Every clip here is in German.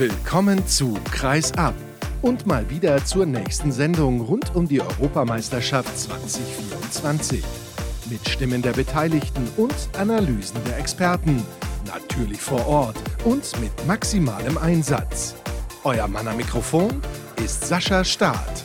Willkommen zu Kreis ab und mal wieder zur nächsten Sendung rund um die Europameisterschaft 2024. Mit Stimmen der Beteiligten und Analysen der Experten. Natürlich vor Ort und mit maximalem Einsatz. Euer Mann am Mikrofon ist Sascha Staat.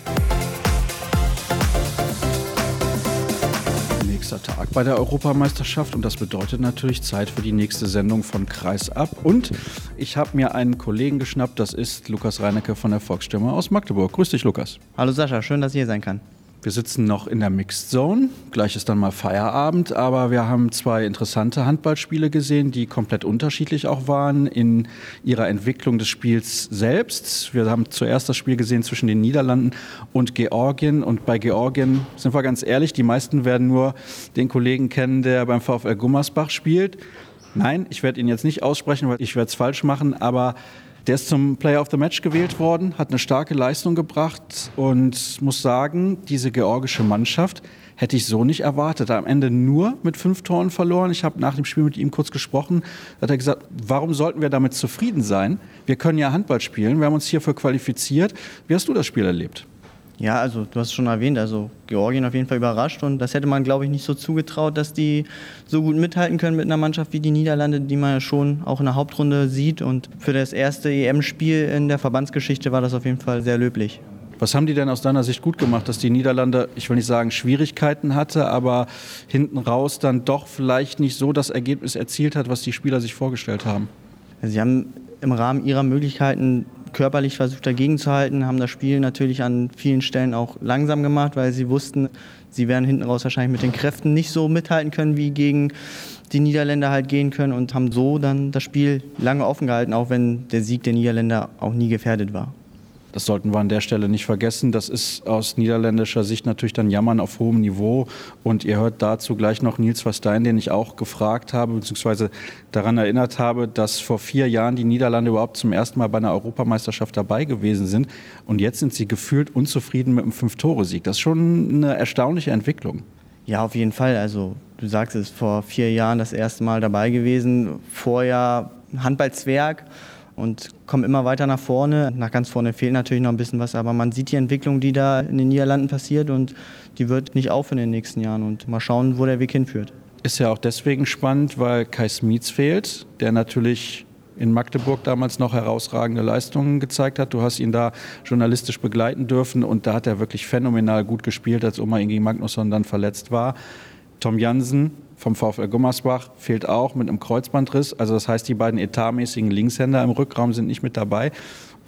Nächster Tag bei der Europameisterschaft und das bedeutet natürlich Zeit für die nächste Sendung von Kreis ab. Und ich habe mir einen Kollegen geschnappt, das ist Lukas Reinecke von der Volksstimme aus Magdeburg. Grüß dich, Lukas. Hallo Sascha, schön, dass ich hier sein kann. Wir sitzen noch in der Mixed Zone. Gleich ist dann mal Feierabend, aber wir haben zwei interessante Handballspiele gesehen, die komplett unterschiedlich auch waren in ihrer Entwicklung des Spiels selbst. Wir haben zuerst das Spiel gesehen zwischen den Niederlanden und Georgien. Und bei Georgien sind wir ganz ehrlich, die meisten werden nur den Kollegen kennen, der beim VfL Gummersbach spielt. Nein, ich werde ihn jetzt nicht aussprechen, weil ich werde es falsch machen, aber der ist zum Player of the Match gewählt worden, hat eine starke Leistung gebracht und muss sagen, diese georgische Mannschaft hätte ich so nicht erwartet. Am Ende nur mit fünf Toren verloren. Ich habe nach dem Spiel mit ihm kurz gesprochen. Da hat er gesagt, warum sollten wir damit zufrieden sein? Wir können ja Handball spielen. Wir haben uns hierfür qualifiziert. Wie hast du das Spiel erlebt? Ja, also du hast es schon erwähnt, also Georgien auf jeden Fall überrascht und das hätte man, glaube ich, nicht so zugetraut, dass die so gut mithalten können mit einer Mannschaft wie die Niederlande, die man ja schon auch in der Hauptrunde sieht und für das erste EM-Spiel in der Verbandsgeschichte war das auf jeden Fall sehr löblich. Was haben die denn aus deiner Sicht gut gemacht, dass die Niederlande, ich will nicht sagen Schwierigkeiten hatte, aber hinten raus dann doch vielleicht nicht so das Ergebnis erzielt hat, was die Spieler sich vorgestellt haben? Sie haben im Rahmen ihrer Möglichkeiten körperlich versucht dagegen zu halten, haben das Spiel natürlich an vielen Stellen auch langsam gemacht, weil sie wussten, sie werden hinten raus wahrscheinlich mit den Kräften nicht so mithalten können, wie gegen die Niederländer halt gehen können und haben so dann das Spiel lange offen gehalten, auch wenn der Sieg der Niederländer auch nie gefährdet war. Das sollten wir an der Stelle nicht vergessen. Das ist aus niederländischer Sicht natürlich dann Jammern auf hohem Niveau. Und ihr hört dazu gleich noch Nils Verstein, den ich auch gefragt habe, beziehungsweise daran erinnert habe, dass vor vier Jahren die Niederlande überhaupt zum ersten Mal bei einer Europameisterschaft dabei gewesen sind. Und jetzt sind sie gefühlt unzufrieden mit einem Fünf-Tore-Sieg. Das ist schon eine erstaunliche Entwicklung. Ja, auf jeden Fall. Also du sagst es, vor vier Jahren das erste Mal dabei gewesen. Vorher Handball-Zwerg und kommen immer weiter nach vorne. Nach ganz vorne fehlt natürlich noch ein bisschen was, aber man sieht die Entwicklung, die da in den Niederlanden passiert und die wird nicht aufhören in den nächsten Jahren und mal schauen, wo der Weg hinführt. Ist ja auch deswegen spannend, weil Kai Smietz fehlt, der natürlich in Magdeburg damals noch herausragende Leistungen gezeigt hat. Du hast ihn da journalistisch begleiten dürfen und da hat er wirklich phänomenal gut gespielt, als Oma Ingi Magnusson dann verletzt war. Tom Jansen vom VfL Gummersbach fehlt auch mit einem Kreuzbandriss. Also das heißt, die beiden etatmäßigen Linkshänder im Rückraum sind nicht mit dabei.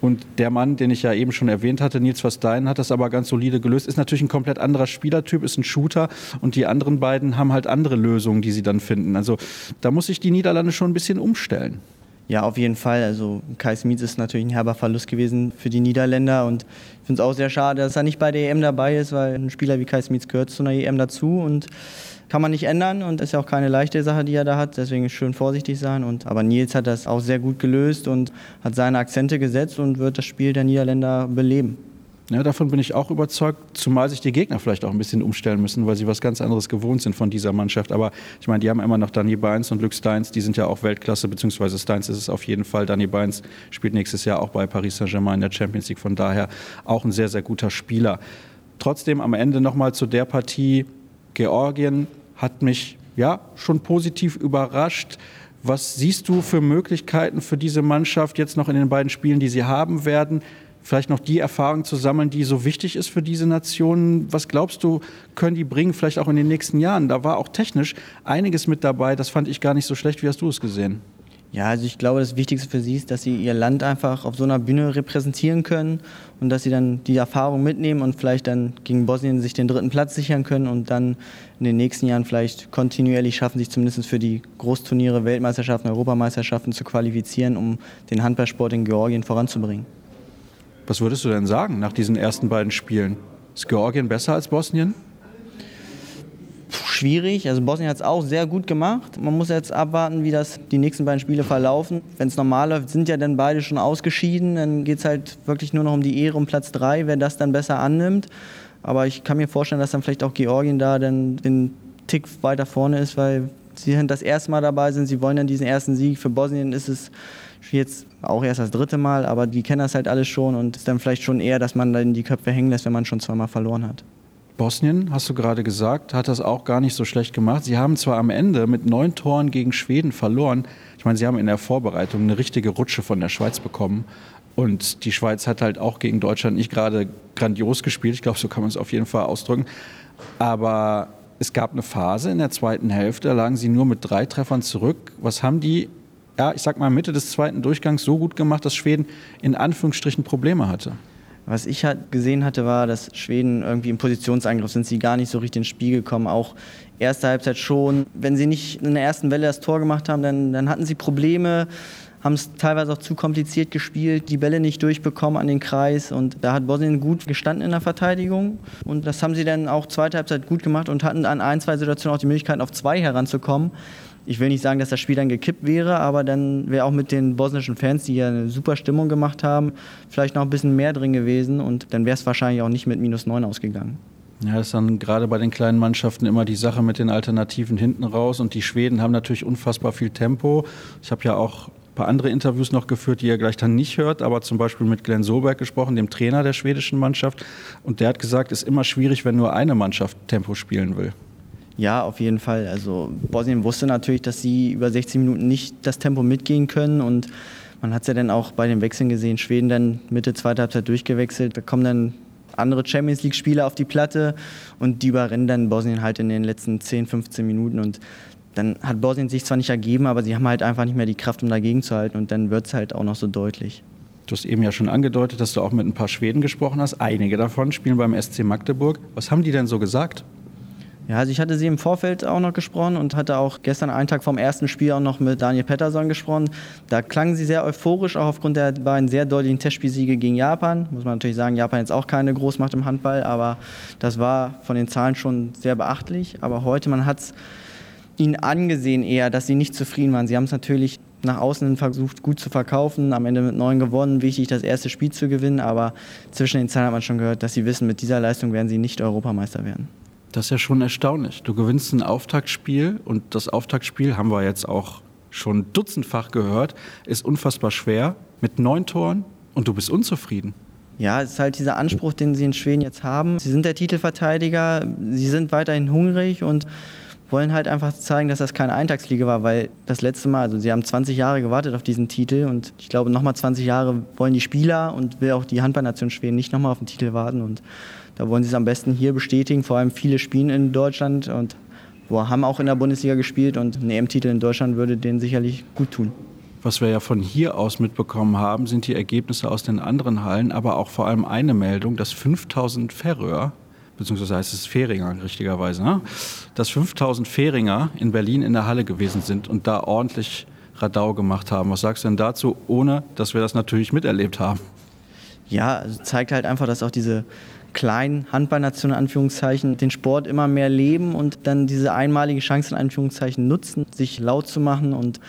Und der Mann, den ich ja eben schon erwähnt hatte, Nils Verstein, hat das aber ganz solide gelöst. Ist natürlich ein komplett anderer Spielertyp, ist ein Shooter. Und die anderen beiden haben halt andere Lösungen, die sie dann finden. Also da muss sich die Niederlande schon ein bisschen umstellen. Ja, auf jeden Fall. Also Kai Smith ist natürlich ein herber Verlust gewesen für die Niederländer und ich finde es auch sehr schade, dass er nicht bei der EM dabei ist, weil ein Spieler wie Kai Smith gehört zu einer EM dazu und kann man nicht ändern und ist ja auch keine leichte Sache, die er da hat. Deswegen schön vorsichtig sein. Und, aber Nils hat das auch sehr gut gelöst und hat seine Akzente gesetzt und wird das Spiel der Niederländer beleben. Ja, davon bin ich auch überzeugt, zumal sich die Gegner vielleicht auch ein bisschen umstellen müssen, weil sie was ganz anderes gewohnt sind von dieser Mannschaft. Aber ich meine, die haben immer noch Danny Beins und Luke Steins, die sind ja auch Weltklasse, beziehungsweise Steins ist es auf jeden Fall. Danny Beins spielt nächstes Jahr auch bei Paris Saint-Germain in der Champions League, von daher auch ein sehr, sehr guter Spieler. Trotzdem am Ende nochmal zu der Partie Georgien hat mich ja schon positiv überrascht. Was siehst du für Möglichkeiten für diese Mannschaft jetzt noch in den beiden Spielen, die sie haben werden? Vielleicht noch die Erfahrung zu sammeln, die so wichtig ist für diese Nationen. Was glaubst du, können die bringen, vielleicht auch in den nächsten Jahren? Da war auch technisch einiges mit dabei. Das fand ich gar nicht so schlecht. Wie hast du es gesehen? Ja, also ich glaube, das Wichtigste für sie ist, dass sie ihr Land einfach auf so einer Bühne repräsentieren können und dass sie dann die Erfahrung mitnehmen und vielleicht dann gegen Bosnien sich den dritten Platz sichern können und dann in den nächsten Jahren vielleicht kontinuierlich schaffen, sich zumindest für die Großturniere, Weltmeisterschaften, Europameisterschaften zu qualifizieren, um den Handballsport in Georgien voranzubringen. Was würdest du denn sagen nach diesen ersten beiden Spielen? Ist Georgien besser als Bosnien? Schwierig. Also Bosnien hat es auch sehr gut gemacht. Man muss jetzt abwarten, wie das die nächsten beiden Spiele verlaufen. Wenn es normal läuft, sind ja dann beide schon ausgeschieden. Dann geht es halt wirklich nur noch um die Ehre um Platz drei, wer das dann besser annimmt. Aber ich kann mir vorstellen, dass dann vielleicht auch Georgien da dann den Tick weiter vorne ist, weil sie das erste Mal dabei sind. Sie wollen dann diesen ersten Sieg. Für Bosnien ist es Jetzt auch erst das dritte Mal, aber die kennen das halt alles schon und ist dann vielleicht schon eher, dass man dann die Köpfe hängen lässt, wenn man schon zweimal verloren hat. Bosnien, hast du gerade gesagt, hat das auch gar nicht so schlecht gemacht. Sie haben zwar am Ende mit neun Toren gegen Schweden verloren. Ich meine, sie haben in der Vorbereitung eine richtige Rutsche von der Schweiz bekommen. Und die Schweiz hat halt auch gegen Deutschland nicht gerade grandios gespielt. Ich glaube, so kann man es auf jeden Fall ausdrücken. Aber es gab eine Phase in der zweiten Hälfte, da lagen sie nur mit drei Treffern zurück. Was haben die, ja, ich sag mal, Mitte des zweiten Durchgangs so gut gemacht, dass Schweden in Anführungsstrichen Probleme hatte? Was ich halt gesehen hatte, war, dass Schweden irgendwie im Positionsangriff sind sie gar nicht so richtig ins Spiel gekommen. Auch erste Halbzeit schon. Wenn sie nicht in der ersten Welle das Tor gemacht haben, dann, dann hatten sie Probleme, haben es teilweise auch zu kompliziert gespielt, die Bälle nicht durchbekommen an den Kreis. Und da hat Bosnien gut gestanden in der Verteidigung. Und das haben sie dann auch zweite Halbzeit gut gemacht und hatten an ein, zwei Situationen auch die Möglichkeit, auf zwei heranzukommen ich will nicht sagen, dass das Spiel dann gekippt wäre, aber dann wäre auch mit den bosnischen Fans, die ja eine super Stimmung gemacht haben, vielleicht noch ein bisschen mehr drin gewesen und dann wäre es wahrscheinlich auch nicht mit minus neun ausgegangen. Ja, das ist dann gerade bei den kleinen Mannschaften immer die Sache mit den Alternativen hinten raus. Und die Schweden haben natürlich unfassbar viel Tempo. Ich habe ja auch ein paar andere Interviews noch geführt, die ihr gleich dann nicht hört, aber zum Beispiel mit Glenn Soberg gesprochen, dem Trainer der schwedischen Mannschaft. Und der hat gesagt, es ist immer schwierig, wenn nur eine Mannschaft Tempo spielen will. Ja, auf jeden Fall. Also Bosnien wusste natürlich, dass sie über 60 Minuten nicht das Tempo mitgehen können und man hat es ja dann auch bei den Wechseln gesehen. Schweden dann Mitte zweiter Halbzeit durchgewechselt. Da kommen dann andere Champions League Spieler auf die Platte und die überrennen dann Bosnien halt in den letzten 10, 15 Minuten und dann hat Bosnien sich zwar nicht ergeben, aber sie haben halt einfach nicht mehr die Kraft, um dagegen zu halten und dann wird es halt auch noch so deutlich. Du hast eben ja schon angedeutet, dass du auch mit ein paar Schweden gesprochen hast. Einige davon spielen beim SC Magdeburg. Was haben die denn so gesagt? Ja, also ich hatte sie im Vorfeld auch noch gesprochen und hatte auch gestern einen Tag vom ersten Spiel auch noch mit Daniel Pettersson gesprochen. Da klangen sie sehr euphorisch, auch aufgrund der beiden sehr deutlichen Testspielsiege gegen Japan. Muss man natürlich sagen, Japan jetzt auch keine Großmacht im Handball, aber das war von den Zahlen schon sehr beachtlich. Aber heute, man hat es ihnen angesehen eher, dass sie nicht zufrieden waren. Sie haben es natürlich nach außen versucht, gut zu verkaufen, am Ende mit neun gewonnen, wichtig, das erste Spiel zu gewinnen, aber zwischen den Zahlen hat man schon gehört, dass sie wissen, mit dieser Leistung werden sie nicht Europameister werden. Das ist ja schon erstaunlich. Du gewinnst ein Auftaktspiel und das Auftaktspiel haben wir jetzt auch schon dutzendfach gehört, ist unfassbar schwer mit neun Toren und du bist unzufrieden. Ja, es ist halt dieser Anspruch, den sie in Schweden jetzt haben. Sie sind der Titelverteidiger, sie sind weiterhin hungrig und wollen halt einfach zeigen, dass das keine Eintagsfliege war, weil das letzte Mal, also sie haben 20 Jahre gewartet auf diesen Titel und ich glaube, nochmal 20 Jahre wollen die Spieler und will auch die Handballnation Schweden nicht nochmal auf den Titel warten und da wollen sie es am besten hier bestätigen. Vor allem viele spielen in Deutschland und haben auch in der Bundesliga gespielt und ein EM-Titel in Deutschland würde denen sicherlich gut tun. Was wir ja von hier aus mitbekommen haben, sind die Ergebnisse aus den anderen Hallen, aber auch vor allem eine Meldung, dass 5000 Färöer, beziehungsweise heißt es Fähringer richtigerweise, ne? dass 5000 Fähringer in Berlin in der Halle gewesen sind und da ordentlich Radau gemacht haben. Was sagst du denn dazu, ohne dass wir das natürlich miterlebt haben? Ja, also zeigt halt einfach, dass auch diese kleinen Handballnationen Anführungszeichen den Sport immer mehr leben und dann diese einmalige Chance in Anführungszeichen nutzen, sich laut zu machen und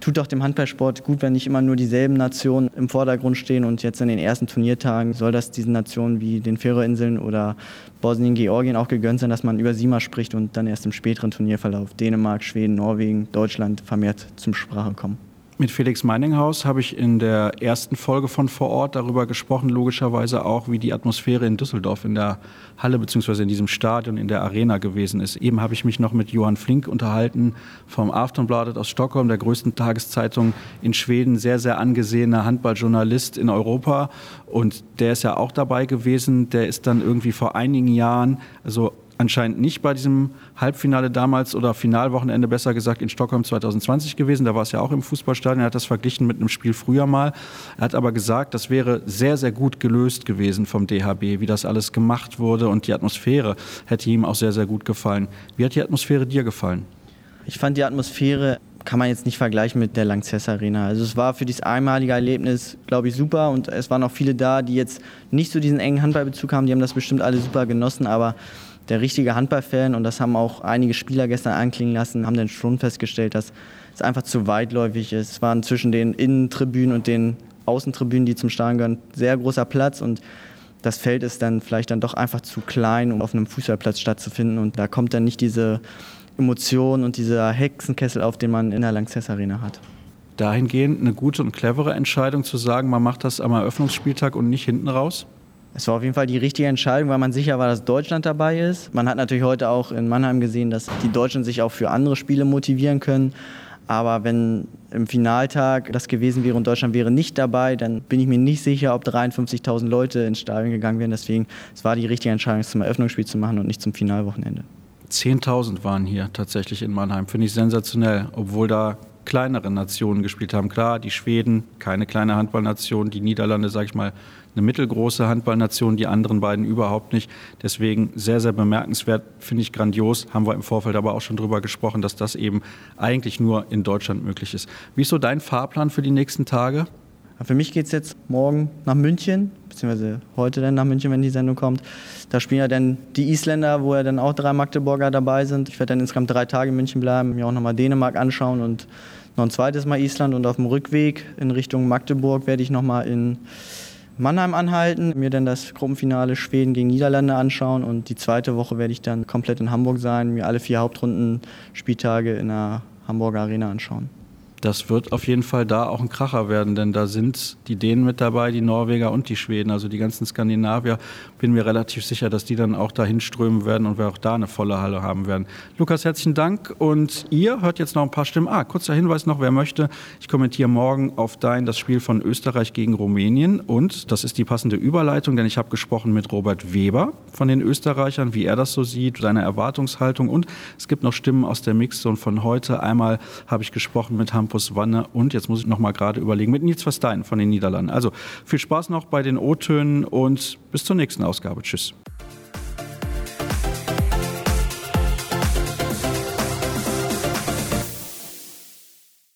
tut auch dem Handballsport gut, wenn nicht immer nur dieselben Nationen im Vordergrund stehen und jetzt in den ersten Turniertagen soll das diesen Nationen wie den Färöerinseln oder Bosnien, Georgien auch gegönnt sein, dass man über sie mal spricht und dann erst im späteren Turnierverlauf Dänemark, Schweden, Norwegen, Deutschland vermehrt zum Sprache kommen. Mit Felix Meininghaus habe ich in der ersten Folge von vor Ort darüber gesprochen, logischerweise auch, wie die Atmosphäre in Düsseldorf in der Halle bzw. in diesem Stadion, in der Arena gewesen ist. Eben habe ich mich noch mit Johann Flink unterhalten vom Aftonbladet aus Stockholm, der größten Tageszeitung in Schweden, sehr, sehr angesehener Handballjournalist in Europa. Und der ist ja auch dabei gewesen. Der ist dann irgendwie vor einigen Jahren, also anscheinend nicht bei diesem Halbfinale damals oder Finalwochenende besser gesagt in Stockholm 2020 gewesen. Da war es ja auch im Fußballstadion. Er hat das verglichen mit einem Spiel früher mal. Er hat aber gesagt, das wäre sehr, sehr gut gelöst gewesen vom DHB, wie das alles gemacht wurde und die Atmosphäre hätte ihm auch sehr, sehr gut gefallen. Wie hat die Atmosphäre dir gefallen? Ich fand die Atmosphäre kann man jetzt nicht vergleichen mit der Lanxess Arena. Also es war für dieses einmalige Erlebnis, glaube ich, super und es waren auch viele da, die jetzt nicht so diesen engen Handballbezug haben, die haben das bestimmt alle super genossen, aber der richtige Handballfan, und das haben auch einige Spieler gestern anklingen lassen, haben dann schon festgestellt, dass es einfach zu weitläufig ist. Es waren zwischen den Innentribünen und den Außentribünen, die zum Stadion gehören, sehr großer Platz und das Feld ist dann vielleicht dann doch einfach zu klein, um auf einem Fußballplatz stattzufinden und da kommt dann nicht diese Emotion und dieser Hexenkessel auf, den man in der Lanxess Arena hat. dahingehend eine gute und clevere Entscheidung zu sagen, man macht das am Eröffnungsspieltag und nicht hinten raus? Es war auf jeden Fall die richtige Entscheidung, weil man sicher war, dass Deutschland dabei ist. Man hat natürlich heute auch in Mannheim gesehen, dass die Deutschen sich auch für andere Spiele motivieren können. Aber wenn im Finaltag das gewesen wäre und Deutschland wäre nicht dabei, dann bin ich mir nicht sicher, ob 53.000 Leute ins Stadion gegangen wären. Deswegen, es war die richtige Entscheidung, es zum Eröffnungsspiel zu machen und nicht zum Finalwochenende. 10.000 waren hier tatsächlich in Mannheim. Finde ich sensationell, obwohl da kleinere Nationen gespielt haben. Klar, die Schweden, keine kleine Handballnation, die Niederlande, sage ich mal, eine mittelgroße Handballnation, die anderen beiden überhaupt nicht. Deswegen sehr, sehr bemerkenswert, finde ich grandios. Haben wir im Vorfeld aber auch schon drüber gesprochen, dass das eben eigentlich nur in Deutschland möglich ist. Wie ist so dein Fahrplan für die nächsten Tage? Für mich geht es jetzt morgen nach München, beziehungsweise heute dann nach München, wenn die Sendung kommt. Da spielen ja dann die Isländer, wo ja dann auch drei Magdeburger dabei sind. Ich werde dann insgesamt drei Tage in München bleiben, mir auch nochmal Dänemark anschauen und noch ein zweites Mal Island. Und auf dem Rückweg in Richtung Magdeburg werde ich nochmal in Mannheim anhalten, mir dann das Gruppenfinale Schweden gegen Niederlande anschauen und die zweite Woche werde ich dann komplett in Hamburg sein, mir alle vier Hauptrunden Spieltage in der Hamburger Arena anschauen das wird auf jeden Fall da auch ein Kracher werden, denn da sind die Dänen mit dabei, die Norweger und die Schweden, also die ganzen Skandinavier. Bin mir relativ sicher, dass die dann auch dahin strömen werden und wir auch da eine volle Halle haben werden. Lukas, herzlichen Dank und ihr hört jetzt noch ein paar Stimmen. Ah, kurzer Hinweis noch, wer möchte, ich kommentiere morgen auf dein das Spiel von Österreich gegen Rumänien und das ist die passende Überleitung, denn ich habe gesprochen mit Robert Weber von den Österreichern, wie er das so sieht, seine Erwartungshaltung und es gibt noch Stimmen aus der Mixzone von heute. Einmal habe ich gesprochen mit Hamburg Campus Wanne und jetzt muss ich noch mal gerade überlegen mit Nils Verstein von den Niederlanden. Also viel Spaß noch bei den O-Tönen und bis zur nächsten Ausgabe. Tschüss.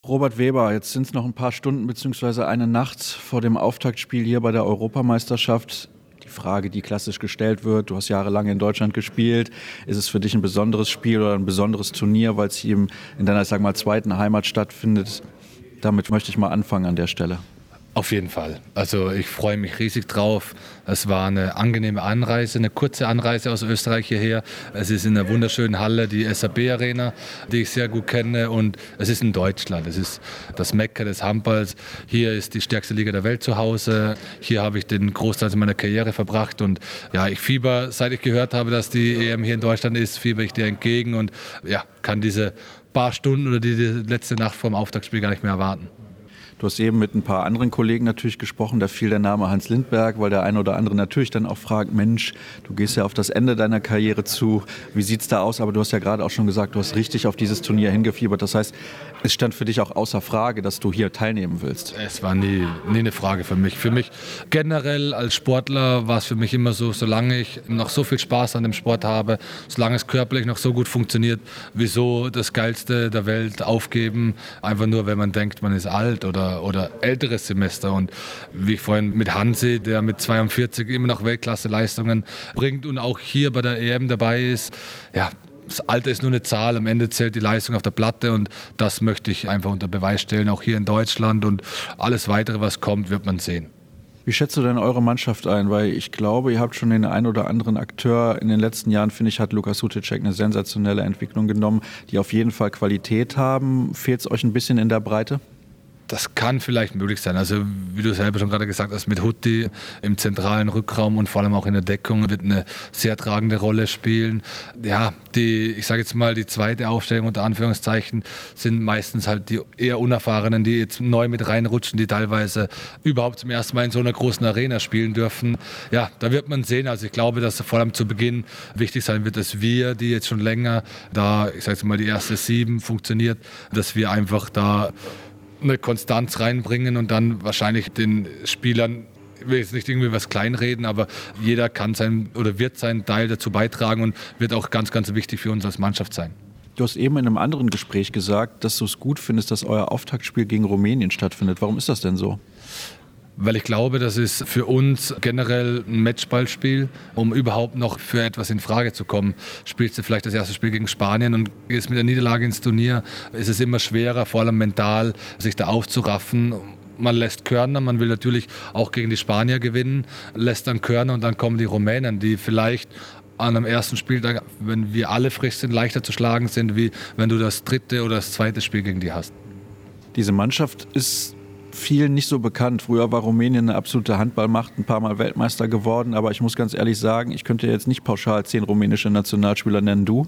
Robert Weber, jetzt sind es noch ein paar Stunden bzw. eine Nacht vor dem Auftaktspiel hier bei der Europameisterschaft. Frage, die klassisch gestellt wird, du hast jahrelang in Deutschland gespielt, ist es für dich ein besonderes Spiel oder ein besonderes Turnier, weil es hier in deiner, sag mal, zweiten Heimat stattfindet? Damit möchte ich mal anfangen an der Stelle. Auf jeden Fall. Also ich freue mich riesig drauf. Es war eine angenehme Anreise, eine kurze Anreise aus Österreich hierher. Es ist in einer wunderschönen Halle, die SAB Arena, die ich sehr gut kenne. Und es ist in Deutschland. Es ist das Mekka des Handballs. Hier ist die stärkste Liga der Welt zu Hause. Hier habe ich den Großteil meiner Karriere verbracht. Und ja, ich fieber, seit ich gehört habe, dass die EM hier in Deutschland ist, fieber ich dir entgegen und ja, kann diese paar Stunden oder die letzte Nacht vor dem Auftaktspiel gar nicht mehr erwarten. Du hast eben mit ein paar anderen Kollegen natürlich gesprochen, da fiel der Name Hans Lindberg, weil der eine oder andere natürlich dann auch fragt, Mensch, du gehst ja auf das Ende deiner Karriere zu, wie sieht es da aus? Aber du hast ja gerade auch schon gesagt, du hast richtig auf dieses Turnier hingefiebert. Das heißt, es stand für dich auch außer Frage, dass du hier teilnehmen willst. Es war nie, nie eine Frage für mich. Für mich generell als Sportler war es für mich immer so, solange ich noch so viel Spaß an dem Sport habe, solange es körperlich noch so gut funktioniert, wieso das Geilste der Welt aufgeben, einfach nur, wenn man denkt, man ist alt oder oder, älteres Semester. Und wie ich vorhin mit Hansi, der mit 42 immer noch Weltklasse-Leistungen bringt und auch hier bei der EM dabei ist, ja, das Alter ist nur eine Zahl, am Ende zählt die Leistung auf der Platte und das möchte ich einfach unter Beweis stellen, auch hier in Deutschland und alles weitere, was kommt, wird man sehen. Wie schätzt du denn eure Mannschaft ein? Weil ich glaube, ihr habt schon den einen oder anderen Akteur in den letzten Jahren, finde ich, hat Lukas Huticek eine sensationelle Entwicklung genommen, die auf jeden Fall Qualität haben. Fehlt es euch ein bisschen in der Breite? Das kann vielleicht möglich sein. Also wie du selber schon gerade gesagt hast, mit Hutti im zentralen Rückraum und vor allem auch in der Deckung wird eine sehr tragende Rolle spielen. Ja, die, ich sage jetzt mal, die zweite Aufstellung unter Anführungszeichen sind meistens halt die eher Unerfahrenen, die jetzt neu mit reinrutschen, die teilweise überhaupt zum ersten Mal in so einer großen Arena spielen dürfen. Ja, da wird man sehen. Also ich glaube, dass vor allem zu Beginn wichtig sein wird, dass wir, die jetzt schon länger da, ich sage jetzt mal, die erste sieben funktioniert, dass wir einfach da eine Konstanz reinbringen und dann wahrscheinlich den Spielern ich will jetzt nicht irgendwie was kleinreden, aber jeder kann sein oder wird seinen Teil dazu beitragen und wird auch ganz, ganz wichtig für uns als Mannschaft sein. Du hast eben in einem anderen Gespräch gesagt, dass du es gut findest, dass euer Auftaktspiel gegen Rumänien stattfindet. Warum ist das denn so? Weil ich glaube, das ist für uns generell ein Matchballspiel, um überhaupt noch für etwas in Frage zu kommen. Spielst du vielleicht das erste Spiel gegen Spanien und gehst mit der Niederlage ins Turnier, ist es immer schwerer, vor allem mental, sich da aufzuraffen man lässt Körner, man will natürlich auch gegen die Spanier gewinnen, lässt dann Körner und dann kommen die Rumänen, die vielleicht an einem ersten Spieltag, wenn wir alle frisch sind, leichter zu schlagen sind, wie wenn du das dritte oder das zweite Spiel gegen die hast. Diese Mannschaft ist vielen nicht so bekannt. Früher war Rumänien eine absolute Handballmacht, ein paar Mal Weltmeister geworden, aber ich muss ganz ehrlich sagen, ich könnte jetzt nicht pauschal zehn rumänische Nationalspieler nennen. Du?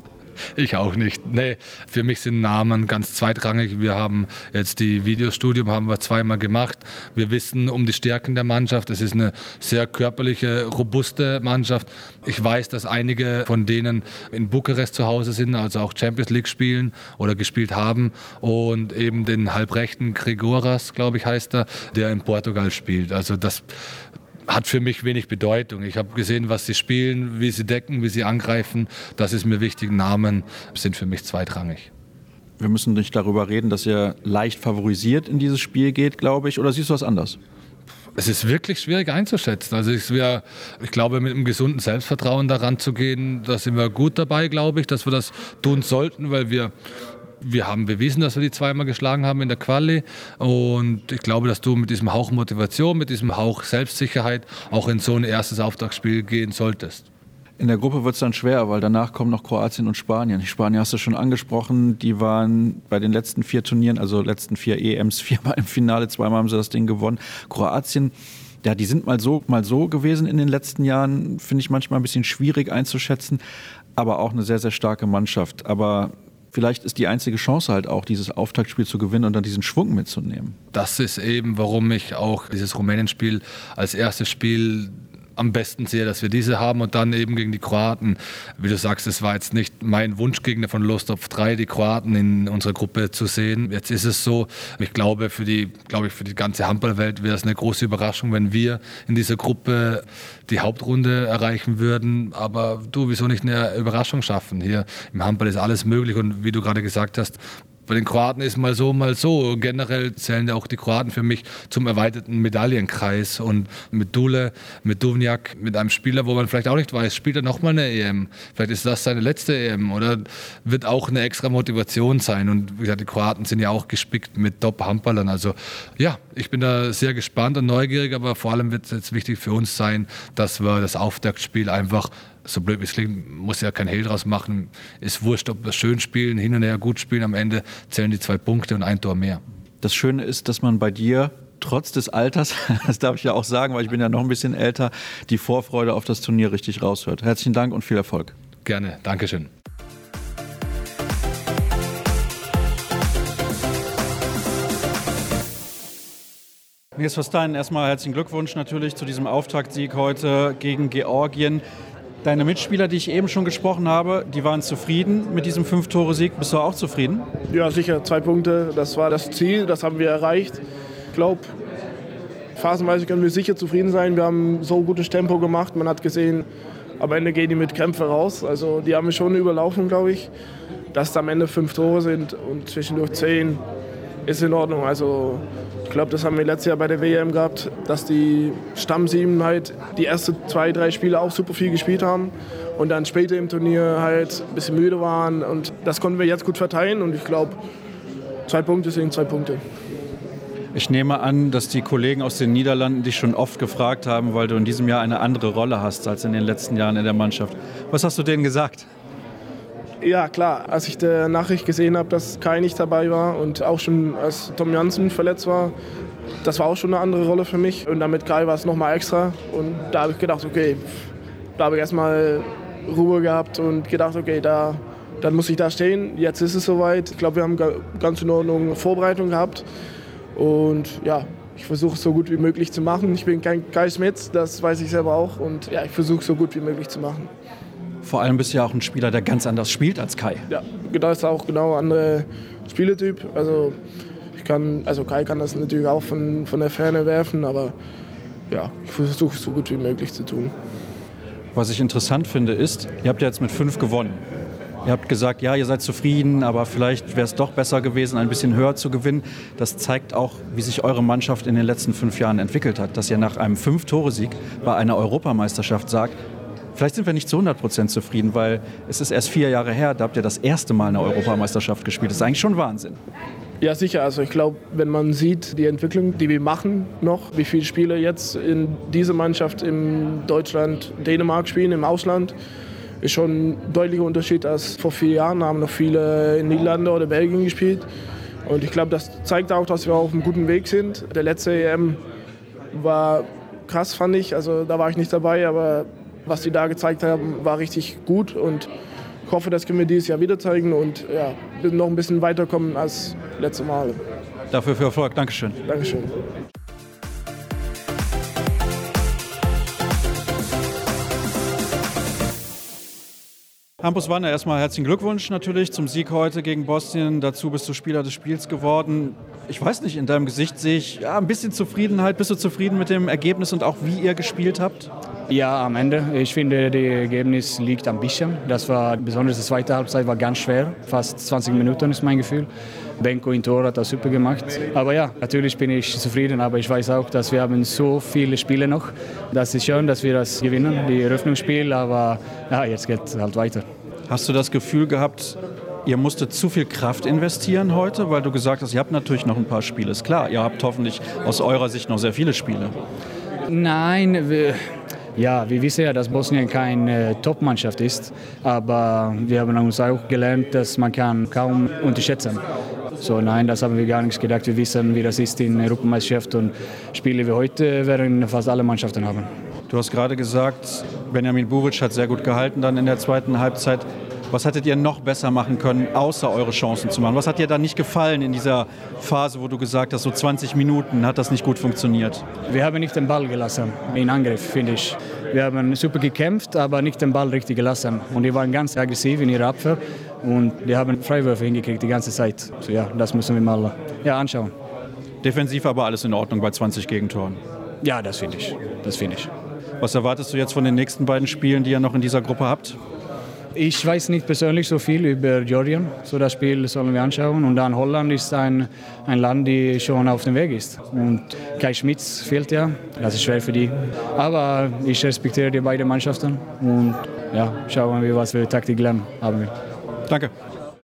Ich auch nicht. Nee, für mich sind Namen ganz zweitrangig. Wir haben jetzt die Videostudium haben wir zweimal gemacht. Wir wissen um die Stärken der Mannschaft. Es ist eine sehr körperliche, robuste Mannschaft. Ich weiß, dass einige von denen in Bukarest zu Hause sind, also auch Champions League spielen oder gespielt haben und eben den halbrechten Gregoras, glaube ich, heißt er, der in Portugal spielt. Also das hat für mich wenig Bedeutung. Ich habe gesehen, was sie spielen, wie sie decken, wie sie angreifen. Das ist mir wichtig. Namen sind für mich zweitrangig. Wir müssen nicht darüber reden, dass ihr leicht favorisiert in dieses Spiel geht, glaube ich. Oder siehst du was anders? Es ist wirklich schwierig einzuschätzen. Also ich, wär, ich glaube, mit einem gesunden Selbstvertrauen daran zu gehen, da sind wir gut dabei, glaube ich, dass wir das tun sollten, weil wir wir haben bewiesen, dass wir die zweimal geschlagen haben in der Quali. Und ich glaube, dass du mit diesem Hauch Motivation, mit diesem Hauch Selbstsicherheit auch in so ein erstes Auftragsspiel gehen solltest. In der Gruppe wird es dann schwer, weil danach kommen noch Kroatien und Spanien. Die Spanier hast du schon angesprochen, die waren bei den letzten vier Turnieren, also letzten vier EMs, viermal im Finale, zweimal haben sie das Ding gewonnen. Kroatien, ja, die sind mal so, mal so gewesen in den letzten Jahren, finde ich manchmal ein bisschen schwierig einzuschätzen, aber auch eine sehr, sehr starke Mannschaft. Aber vielleicht ist die einzige Chance halt auch, dieses Auftaktspiel zu gewinnen und dann diesen Schwung mitzunehmen. Das ist eben, warum ich auch dieses Rumänien-Spiel als erstes Spiel am besten sehe, dass wir diese haben und dann eben gegen die Kroaten. Wie du sagst, es war jetzt nicht mein Wunschgegner von auf drei, die Kroaten in unserer Gruppe zu sehen. Jetzt ist es so. Ich glaube, für die, glaube ich, für die ganze Handballwelt wäre es eine große Überraschung, wenn wir in dieser Gruppe die Hauptrunde erreichen würden. Aber du, wieso nicht eine Überraschung schaffen? Hier im Handball ist alles möglich und wie du gerade gesagt hast, bei den Kroaten ist mal so, mal so. Generell zählen ja auch die Kroaten für mich zum erweiterten Medaillenkreis. Und mit Dule, mit Duvniak, mit einem Spieler, wo man vielleicht auch nicht weiß, spielt er nochmal eine EM? Vielleicht ist das seine letzte EM oder wird auch eine extra Motivation sein. Und wie gesagt, die Kroaten sind ja auch gespickt mit Top-Handballern. Also ja, ich bin da sehr gespannt und neugierig, aber vor allem wird es jetzt wichtig für uns sein, dass wir das Auftaktspiel einfach so blöd wie es klingt, muss ja kein Hehl draus machen. Ist wurscht, ob wir schön spielen, hin und her gut spielen. Am Ende zählen die zwei Punkte und ein Tor mehr. Das Schöne ist, dass man bei dir trotz des Alters, das darf ich ja auch sagen, weil ich bin ja noch ein bisschen älter, die Vorfreude auf das Turnier richtig raushört. Herzlichen Dank und viel Erfolg. Gerne, Dankeschön. Nils Verstein, erstmal herzlichen Glückwunsch natürlich zu diesem Auftaktsieg heute gegen Georgien. Deine Mitspieler, die ich eben schon gesprochen habe, die waren zufrieden mit diesem Fünf-Tore-Sieg. Bist du auch zufrieden? Ja, sicher. Zwei Punkte, das war das Ziel, das haben wir erreicht. Ich glaube, phasenweise können wir sicher zufrieden sein. Wir haben so gutes Tempo gemacht. Man hat gesehen, am Ende gehen die mit Krämpfe raus. Also die haben wir schon überlaufen, glaube ich. Dass es am Ende fünf Tore sind und zwischendurch zehn, ist in Ordnung. Also ich glaube, das haben wir letztes Jahr bei der WM gehabt, dass die Stammsieben halt die ersten zwei, drei Spiele auch super viel gespielt haben und dann später im Turnier halt ein bisschen müde waren. Und das konnten wir jetzt gut verteilen und ich glaube, zwei Punkte sind zwei Punkte. Ich nehme an, dass die Kollegen aus den Niederlanden dich schon oft gefragt haben, weil du in diesem Jahr eine andere Rolle hast als in den letzten Jahren in der Mannschaft. Was hast du denen gesagt? Ja, klar. Als ich die Nachricht gesehen habe, dass Kai nicht dabei war und auch schon als Tom Jansen verletzt war, das war auch schon eine andere Rolle für mich. Und damit Kai war es nochmal extra. Und da habe ich gedacht, okay, da habe ich erstmal Ruhe gehabt und gedacht, okay, da, dann muss ich da stehen. Jetzt ist es soweit. Ich glaube, wir haben ganz in Ordnung Vorbereitung gehabt. Und ja, ich versuche es so gut wie möglich zu machen. Ich bin kein Kai Schmitz, das weiß ich selber auch. Und ja, ich versuche es so gut wie möglich zu machen. Vor allem bist du ja auch ein Spieler, der ganz anders spielt als Kai. Ja, genau, ist auch genau ein anderer Spieletyp. Also, ich kann, also Kai kann das natürlich auch von, von der Ferne werfen, aber ja, ich versuche es so gut wie möglich zu tun. Was ich interessant finde, ist, ihr habt ja jetzt mit fünf gewonnen. Ihr habt gesagt, ja, ihr seid zufrieden, aber vielleicht wäre es doch besser gewesen, ein bisschen höher zu gewinnen. Das zeigt auch, wie sich eure Mannschaft in den letzten fünf Jahren entwickelt hat. Dass ihr nach einem Fünf-Tore-Sieg bei einer Europameisterschaft sagt, Vielleicht sind wir nicht zu 100 Prozent zufrieden, weil es ist erst vier Jahre her, da habt ihr das erste Mal eine Europameisterschaft gespielt. Das ist eigentlich schon Wahnsinn. Ja, sicher. Also ich glaube, wenn man sieht, die Entwicklung, die wir machen noch, wie viele Spieler jetzt in dieser Mannschaft in Deutschland, Dänemark spielen, im Ausland, ist schon ein deutlicher Unterschied als vor vier Jahren. Da haben noch viele in Niederlande oder Belgien gespielt. Und ich glaube, das zeigt auch, dass wir auf einem guten Weg sind. Der letzte EM war krass, fand ich. Also da war ich nicht dabei, aber was die da gezeigt haben, war richtig gut. Und ich hoffe, das können wir dieses Jahr wieder zeigen und ja, noch ein bisschen weiterkommen als letzte Mal. Dafür für Erfolg. Dankeschön. Dankeschön. Hampus Wanner, erstmal herzlichen Glückwunsch natürlich zum Sieg heute gegen Bosnien. Dazu bist du Spieler des Spiels geworden. Ich weiß nicht, in deinem Gesicht sehe ich ja, ein bisschen Zufriedenheit. Bist du zufrieden mit dem Ergebnis und auch wie ihr gespielt habt? Ja, am Ende. Ich finde, das Ergebnis liegt ein bisschen. Das war besonders die zweite Halbzeit war ganz schwer. Fast 20 Minuten ist mein Gefühl. Benko in Tor hat das super gemacht. Aber ja, natürlich bin ich zufrieden, aber ich weiß auch, dass wir haben so viele Spiele noch. Das ist schön, dass wir das gewinnen, die Eröffnungsspiel, aber ja, jetzt geht es halt weiter. Hast du das Gefühl gehabt, ihr musstet zu viel Kraft investieren heute, weil du gesagt hast, ihr habt natürlich noch ein paar Spiele. Ist klar, ihr habt hoffentlich aus eurer Sicht noch sehr viele Spiele. Nein, wir, ja, wir wissen ja, dass Bosnien keine äh, Top-Mannschaft ist, aber wir haben uns auch gelernt, dass man kann kaum unterschätzen. So, nein, das haben wir gar nicht gedacht. Wir wissen, wie das ist in Europameisterschaft und Spiele wie heute werden fast alle Mannschaften haben. Du hast gerade gesagt, Benjamin Buric hat sehr gut gehalten dann in der zweiten Halbzeit. Was hättet ihr noch besser machen können, außer eure Chancen zu machen? Was hat dir da nicht gefallen in dieser Phase, wo du gesagt hast, so 20 Minuten hat das nicht gut funktioniert? Wir haben nicht den Ball gelassen in Angriff, finde ich. Wir haben super gekämpft, aber nicht den Ball richtig gelassen. Und die waren ganz aggressiv in ihrer Abwehr und die haben Freiwürfe hingekriegt die ganze Zeit. So, ja, das müssen wir mal ja, anschauen. Defensiv aber alles in Ordnung bei 20 Gegentoren. Ja, das finde ich. Das finde ich. Was erwartest du jetzt von den nächsten beiden Spielen, die ihr noch in dieser Gruppe habt? Ich weiß nicht persönlich so viel über Georgien, so das Spiel sollen wir anschauen. Und dann Holland ist ein, ein Land, die schon auf dem Weg ist. Und Kai Schmitz fehlt ja, das ist schwer für die. Aber ich respektiere die beiden Mannschaften und ja, schauen wir, was für Taktik lernen haben wir. Danke.